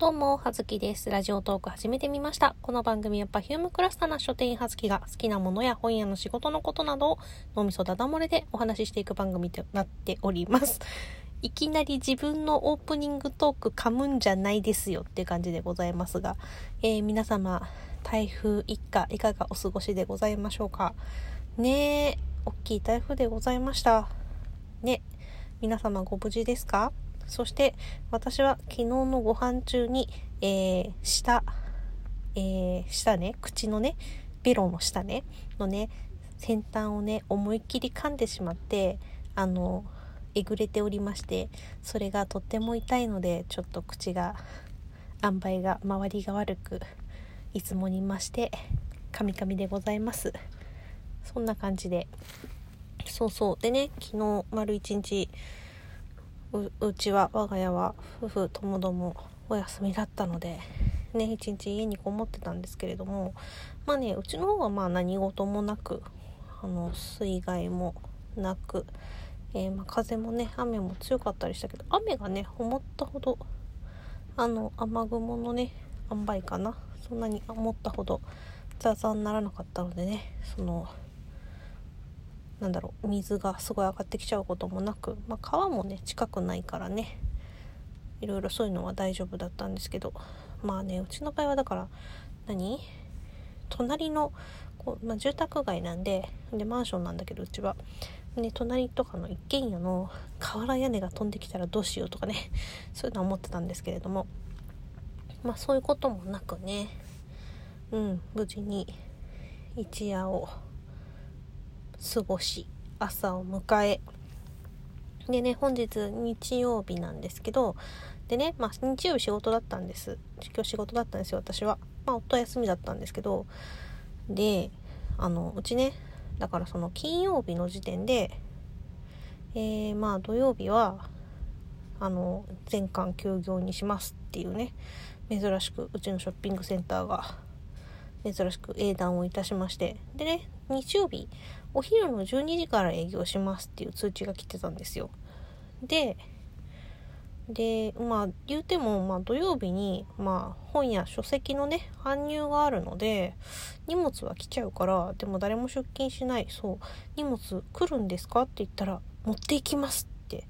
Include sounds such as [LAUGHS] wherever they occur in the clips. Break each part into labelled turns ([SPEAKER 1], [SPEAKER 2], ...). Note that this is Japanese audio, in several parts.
[SPEAKER 1] どうも、はずきです。ラジオトーク始めてみました。この番組はパフュームクラスターな書店員はずきが好きなものや本屋の仕事のことなどを脳みそだだ漏れでお話ししていく番組となっております。[LAUGHS] いきなり自分のオープニングトーク噛むんじゃないですよって感じでございますが、えー、皆様、台風一過いかがお過ごしでございましょうか？ねえ、大きい台風でございました。ね、皆様ご無事ですか？そして私は昨日のご飯中に、えー、下、えー、下ね、口のね、ベロの下ね、のね、先端をね、思いっきり噛んでしまって、あの、えぐれておりまして、それがとっても痛いので、ちょっと口が、塩梅が、周りが悪く、いつもにまして、カミカミでございます。そんな感じで。そうそう。でね、昨日丸一日、うちは我が家は夫婦ともどもお休みだったのでね一日家にこもってたんですけれどもまあねうちの方はまあ何事もなくあの水害もなく、えー、ま、風もね雨も強かったりしたけど雨がね思ったほどあの雨雲のね塩梅かなそんなに思ったほどザーザにならなかったのでねそのなんだろう水がすごい上がってきちゃうこともなく、まあ、川もね近くないからね。いろいろそういうのは大丈夫だったんですけどまあねうちの場合はだから何？隣のこう、まあ、住宅街なんででマンションなんだけどうちは、ね、隣とかの一軒家の瓦屋根が飛んできたらどうしようとかね。[LAUGHS] そういうのは思ってたんですけれども。まあそういうこともなくね。うん無事に一夜を過ごし朝を迎え。でね本日日曜日なんですけどでねまあ日曜日仕事だったんです。今日仕事だったんですよ私は。まあ夫は休みだったんですけどであのうちねだからその金曜日の時点でえー、まあ土曜日はあの全館休業にしますっていうね珍しくうちのショッピングセンターが珍しく英断をいたしまして。でね日曜日お昼の12時から営業しますっていう通知が来てたんですよ。ででまあ言うても、まあ、土曜日に、まあ、本や書籍のね搬入があるので荷物は来ちゃうからでも誰も出勤しない。そう荷物来るんですかって言ったら持っていきますって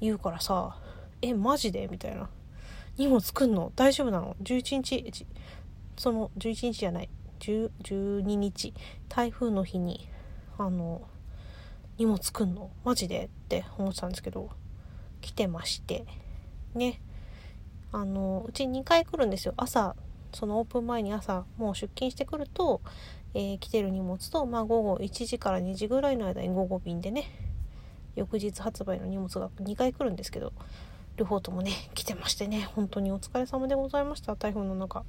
[SPEAKER 1] 言うからさえマジで？みたいな。荷物来んの？大丈夫なの？11日その11日じゃない。12日。台風の日に。あの荷物来んの？マジで？って思ってたんですけど来てまして。ね。あのうち2回来るんですよ。朝そのオープン前に朝もう出勤してくると、えー、来てる荷物と、まあ、午後1時から2時ぐらいの間に午後便でね翌日発売の荷物が2回来るんですけど両方ともね [LAUGHS] 来てましてね。本当にお疲れ様でございました。台風の中。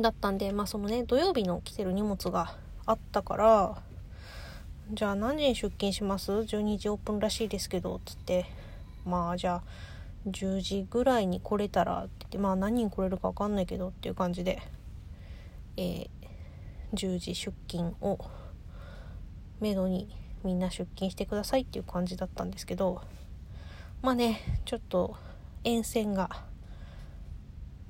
[SPEAKER 1] だったんでまあそのね土曜日の来てる荷物があったからじゃあ何時に出勤します ?12 時オープンらしいですけどつって。まあじゃあ10時ぐらいに来れたらってってまあ何人来れるか分かんないけどっていう感じで、えー、10時出勤をめどにみんな出勤してくださいっていう感じだったんですけど。まあねちょっと沿線が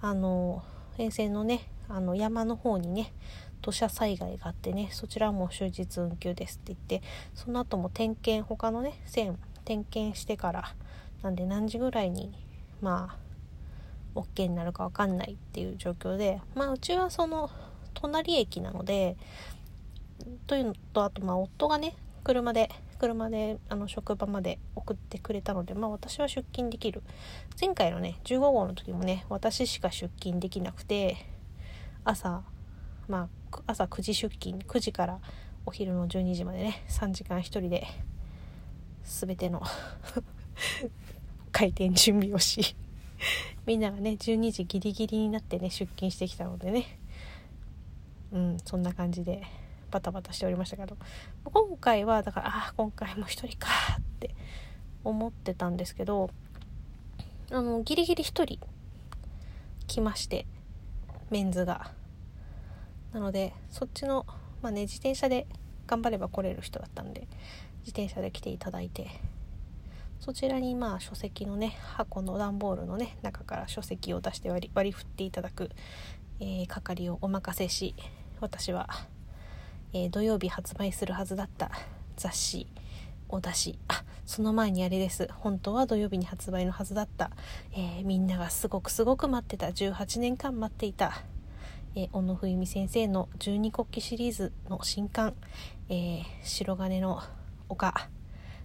[SPEAKER 1] あの沿線のねあの山の方にね土砂災害があってねそちらも終日運休ですって言ってその後も点検他のね線点検してからなんで何時ぐらいにまあ OK になるか分かんないっていう状況でまあうちはその隣駅なのでというのとあとまあ夫がね車で車であの職場まで送ってくれたのでまあ私は出勤できる。前回のね15号の時もね私しか出勤できなくて朝まあ朝9時出勤9時からお昼の12時までね3時間1人で全ての開店準備をしみんながね12時ギリギリになってね出勤してきたのでね。うんそんな感じでバタバタしておりましたけど。今回はだからああ今回も1人かって思ってたんですけどあのギリギリ1人来ましてメンズが。なのでそっちのまあね自転車で頑張れば来れる人だったんで自転車で来ていただいてそちらにまあ書籍のね箱の段ボールのね中から書籍を出して割り振っていただく、えー、係をお任せし私は、えー、土曜日発売するはずだった雑誌を出しあその前にあれです。本当は土曜日に発売のはずだった、えー、みんながすごくすごく待ってた18年間待っていた、えー、小野冬美先生の十二国旗シリーズの新刊「えー、白金の丘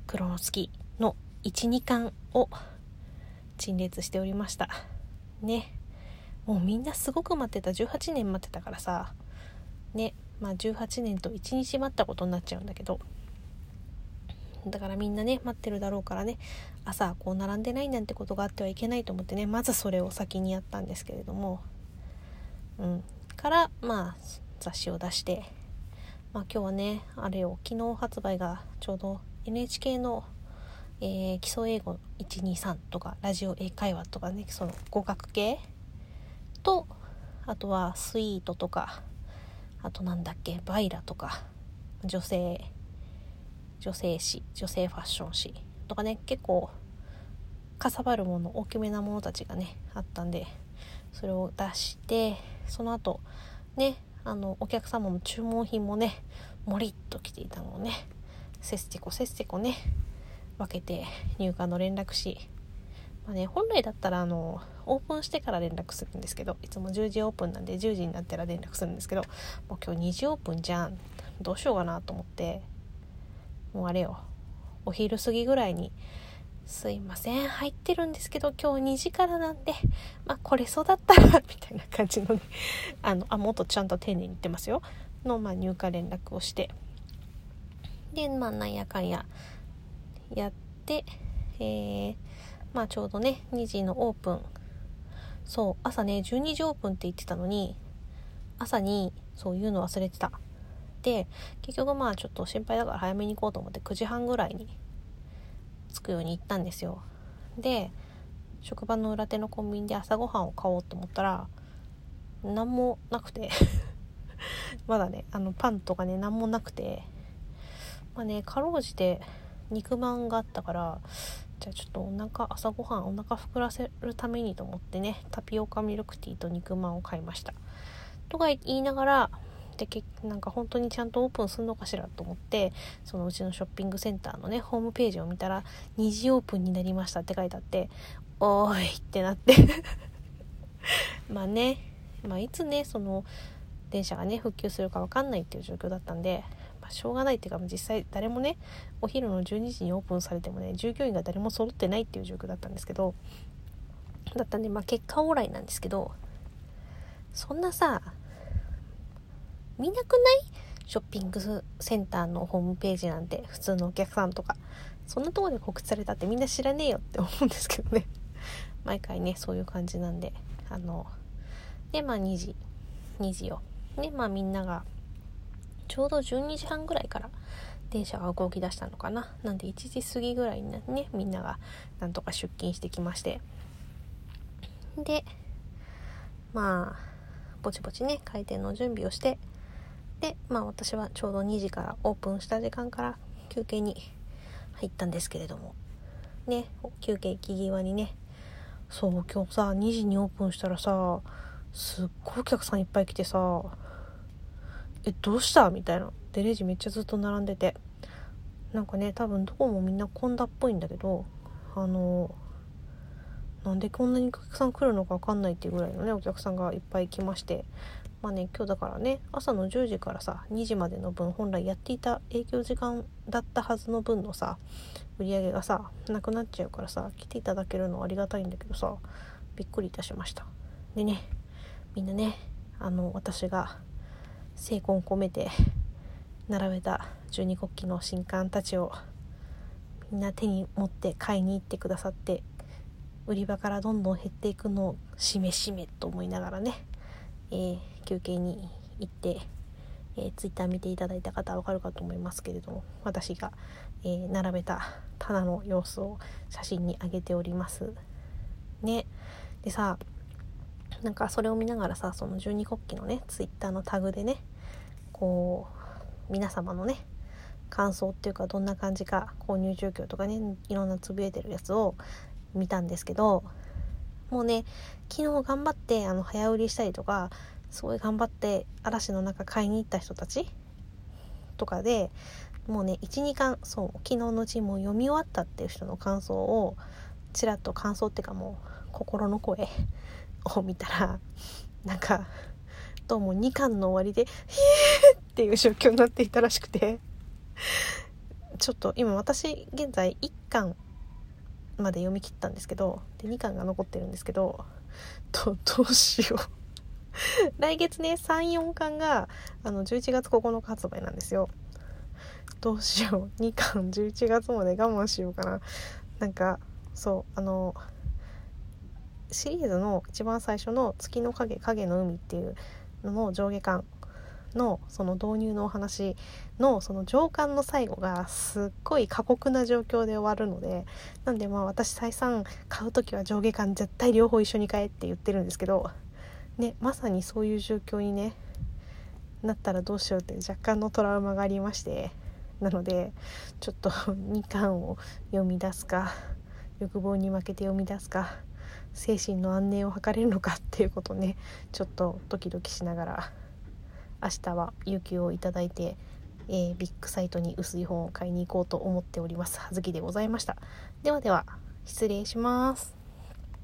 [SPEAKER 1] 黒の月」の12巻を陳列しておりました。ね。もうみんなすごく待ってた。18年待ってたからさ。ね。まあ18年と1日待ったことになっちゃうんだけど。だからみんなね待ってるだろうからね。朝こう並んでないなんてことがあってはいけないと思ってね。まずそれを先にやったんですけれども。うん。からまあ雑誌を出してまあ今日はねあれを昨日発売がちょうど NHK の、えー、基礎英語123とかラジオ英会話とかねその語学系とあとはスイートとかあとなんだっけバイラとか女性女性誌女性ファッション誌とかね結構かさばるもの大きめなものたちがねあったんでそれを出してその後ねあのお客様の注文品もねもりっと来ていたのをねせっせこせっせこね分けて入荷の連絡し、まあね、本来だったらあのオープンしてから連絡するんですけどいつも10時オープンなんで10時になったら連絡するんですけどもう今日2時オープンじゃんどうしようかなと思ってもうあれよお昼過ぎぐらいに「すいません。入ってるんですけど今日2時からなんでまあこれそうだったら」みたいな感じのね [LAUGHS] あのあもっとちゃんと丁寧に言ってますよ。の、まあ、入荷連絡をして。でまあなんやかんややってえー、まあちょうどね2時のオープン。そう朝ね12時オープンって言ってたのに朝にそういうの忘れてた。て結局まあちょっと心配だから早めに行こうと思って9時半ぐらいにくように行ったんですよ。で職場の裏手のコンビニで朝ごはんを買おうと思ったら何もなくて。[LAUGHS] まだねあのパンとかね何もなくて。まあねかろうじて肉まんがあったからじゃあちょっとお腹朝ごはんお腹膨らせるためにと思ってねタピオカミルクティーと肉まんを買いました。とか言いながらでなんか本当にちゃんとオープンするのかしらと思ってそのうちのショッピングセンターのねホームページを見たら2時オープンになりましたって書いてあっておーいってなって。[LAUGHS] まあね、まあ、いつねその電車がね復旧するか分かんないっていう状況だったんで、まあ、しょうがないっていうか実際誰もねお昼の12時にオープンされてもね従業員が誰も揃ってないっていう状況だったんですけどだったんでまあ結果オーライなんですけどそんなさ見なくない？ショッピングセンターのホームページなんて普通のお客さんとかそんなとこで告知されたってみんな知らねえよって思うんですけどね。[LAUGHS] 毎回ねそういう感じなんで。あのでまあ2時。2時よでまあみんながちょうど12時半ぐらいから電車が動き出したのかな。なんで1時過ぎぐらいにねみんながなんとか出勤してきまして。でまあぼちぼちね開店の準備をしてでまあ私はちょうど2時からオープンした時間から休憩に入ったんですけれども。ね休憩行き際にねそう今日さ2時にオープンしたらさすっごいお客さんいっぱい来てさえどうした？みたいな。でレジめっちゃずっと並んでて。なんかね多分どこもみんな混んだっぽいんだけどあのなんでこんなにお客さん来るのか分かんないっていうぐらいのねお客さんがいっぱい来まして。まあね今日だからね朝の10時からさ2時までの分本来やっていた営業時間だったはずの分のさ売り上げがさなくなっちゃうからさ来ていただけるのはありがたいんだけどさびっくりいたしました。でねみんなねあの私が精魂込めて並べた十二国旗の新刊たちをみんな手に持って買いに行ってくださって売り場からどんどん減っていくのをしめしめと思いながらね、えー休憩に行って、えー、ツイッター見ていただいた方はわかるかと思いますけれども私が、えー、並べた棚の様子を写真に上げております。ね。でさなんかそれを見ながらさその十二国旗のねツイッターのタグでねこう皆様のね感想っていうかどんな感じか購入状況とかねいろんなつぶやいてるやつを見たんですけどもうね昨日頑張ってあの早売りしたりとかすごい頑張って嵐の中買いに行った人たちとかでもうね12巻そう昨日のうちもう読み終わったっていう人の感想をちらっと感想っていうかもう心の声を見たらなんかどうも2巻の終わりで「ヒー!」っていう状況になっていたらしくてちょっと今私現在1巻まで読み切ったんですけどで2巻が残ってるんですけどど [LAUGHS] どうしよう。[LAUGHS] 来月ね34巻があの11月9日発売なんですよ。どうしよう。2巻11月まで我慢しようかな。なんかそうあのシリーズの一番最初の「月の影影の海」っていうのの上下巻のその導入のお話のその上巻の最後がすっごい過酷な状況で終わるのでなんでまあ私再三買う時は上下巻絶対両方一緒に買えって言ってるんですけどねまさにそういう状況にねなったらどうしようって若干のトラウマがありましてなのでちょっと [LAUGHS] 2巻を読み出すか欲望に負けて読み出すか精神の安寧を図れるのかっていうことをねちょっとドキドキしながら明日は有給をいただいて、えー、ビッグサイトに薄い本を買いに行こうと思っております。はずきでございました。ではでは失礼します。